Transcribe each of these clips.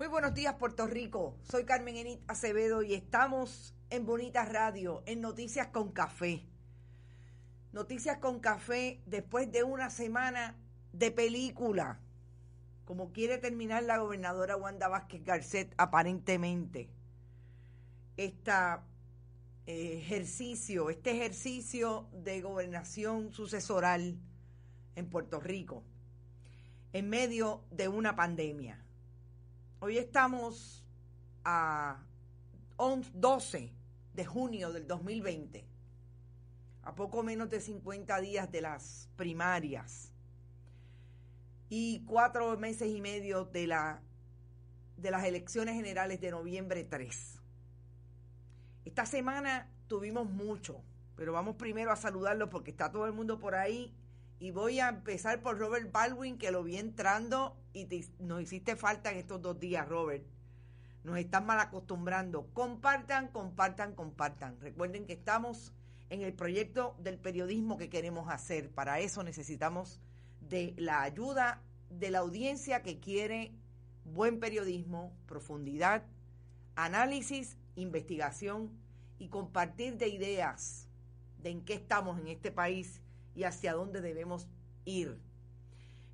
Muy buenos días, Puerto Rico. Soy Carmen Enit Acevedo y estamos en Bonitas Radio, en Noticias con Café. Noticias con Café después de una semana de película, como quiere terminar la gobernadora Wanda Vázquez Garcet, aparentemente. Este ejercicio, este ejercicio de gobernación sucesoral en Puerto Rico, en medio de una pandemia Hoy estamos a 12 de junio del 2020, a poco menos de 50 días de las primarias y cuatro meses y medio de, la, de las elecciones generales de noviembre 3. Esta semana tuvimos mucho, pero vamos primero a saludarlo porque está todo el mundo por ahí y voy a empezar por Robert Baldwin, que lo vi entrando y nos hiciste falta en estos dos días, Robert. Nos están mal acostumbrando. Compartan, compartan, compartan. Recuerden que estamos en el proyecto del periodismo que queremos hacer. Para eso necesitamos de la ayuda de la audiencia que quiere buen periodismo, profundidad, análisis, investigación y compartir de ideas de en qué estamos en este país y hacia dónde debemos ir.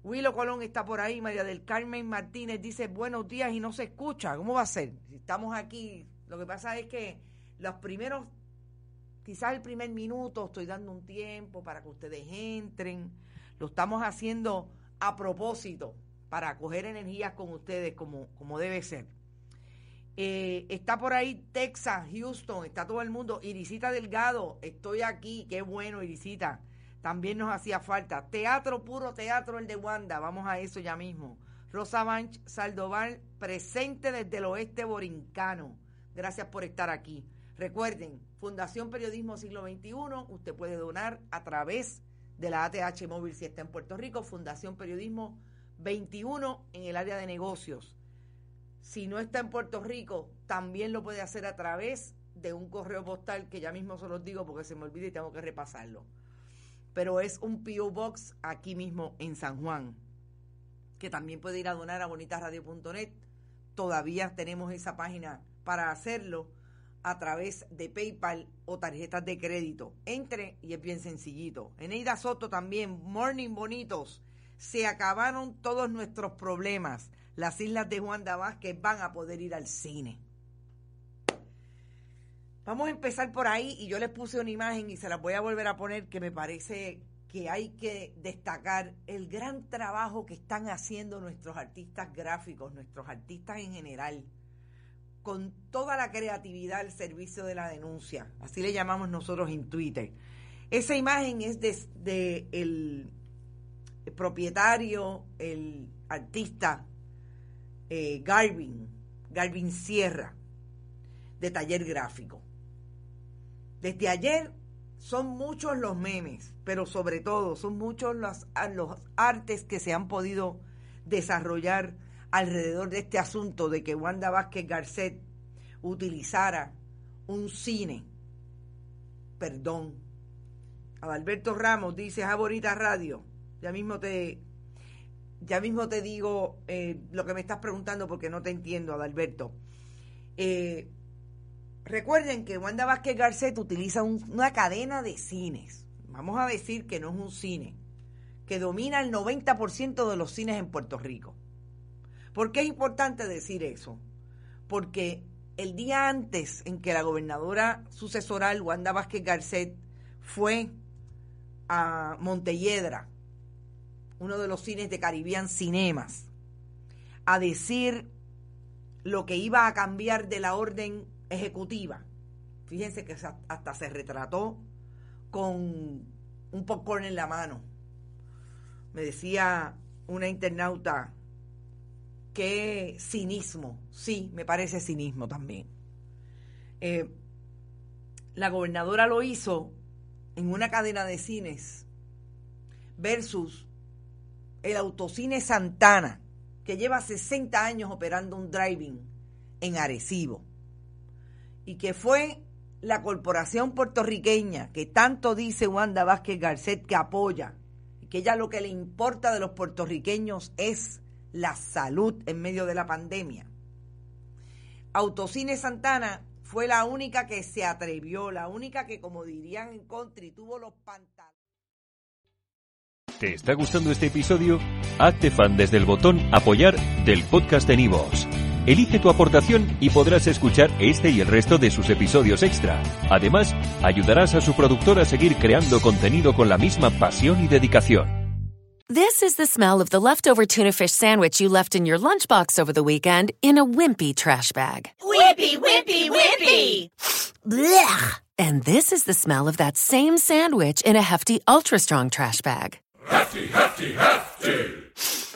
Willo Colón está por ahí, María del Carmen Martínez dice buenos días y no se escucha. ¿Cómo va a ser? Si estamos aquí, lo que pasa es que los primeros, quizás el primer minuto, estoy dando un tiempo para que ustedes entren. Lo estamos haciendo a propósito para coger energías con ustedes como, como debe ser. Eh, está por ahí Texas, Houston, está todo el mundo. Irisita Delgado, estoy aquí, qué bueno, Irisita también nos hacía falta. Teatro, puro teatro, el de Wanda, vamos a eso ya mismo. Rosa Banch Saldoval, presente desde el oeste borincano. Gracias por estar aquí. Recuerden, Fundación Periodismo Siglo XXI, usted puede donar a través de la ATH Móvil si está en Puerto Rico, Fundación Periodismo 21 en el área de negocios. Si no está en Puerto Rico, también lo puede hacer a través de un correo postal que ya mismo se los digo porque se me olvida y tengo que repasarlo. Pero es un PO Box aquí mismo en San Juan, que también puede ir a donar a bonitasradio.net. Todavía tenemos esa página para hacerlo a través de PayPal o tarjetas de crédito. Entre y es bien sencillito. Eneida Soto también, Morning Bonitos. Se acabaron todos nuestros problemas. Las islas de Juan de Vázquez van a poder ir al cine. Vamos a empezar por ahí y yo les puse una imagen y se la voy a volver a poner que me parece que hay que destacar el gran trabajo que están haciendo nuestros artistas gráficos, nuestros artistas en general, con toda la creatividad al servicio de la denuncia. Así le llamamos nosotros en Twitter. Esa imagen es de, el, propietario, el artista eh, Garvin, Garvin Sierra, de Taller Gráfico. Desde ayer son muchos los memes, pero sobre todo son muchos los, los artes que se han podido desarrollar alrededor de este asunto de que Wanda Vázquez Garcet utilizara un cine. Perdón. Adalberto Ramos dice, a bonita radio. Ya mismo te, ya mismo te digo eh, lo que me estás preguntando porque no te entiendo, Adalberto. Eh, Recuerden que Wanda Vázquez Garcet utiliza una cadena de cines. Vamos a decir que no es un cine, que domina el 90% de los cines en Puerto Rico. ¿Por qué es importante decir eso? Porque el día antes en que la gobernadora sucesoral Wanda Vázquez Garcet fue a Montelledra, uno de los cines de Caribbean Cinemas, a decir lo que iba a cambiar de la orden ejecutiva. Fíjense que hasta se retrató con un popcorn en la mano. Me decía una internauta, qué cinismo. Sí, me parece cinismo también. Eh, la gobernadora lo hizo en una cadena de cines versus el autocine Santana, que lleva 60 años operando un driving en Arecibo y que fue la corporación puertorriqueña que tanto dice Wanda Vázquez Garcet que apoya, que ella lo que le importa de los puertorriqueños es la salud en medio de la pandemia. Autocine Santana fue la única que se atrevió, la única que, como dirían en country, tuvo los pantalones. ¿Te está gustando este episodio? Hazte fan desde el botón apoyar del podcast de Nivos. Elige tu aportación y podrás escuchar este y el resto de sus episodios extra. Además, ayudarás a su productor a seguir creando contenido con la misma pasión y dedicación. This is the smell of the leftover tuna fish sandwich you left in your lunchbox over the weekend in a wimpy trash bag. Wimpy, wimpy, wimpy! Blech! And this is the smell of that same sandwich in a hefty, ultra strong trash bag. Hefty, hefty, hefty!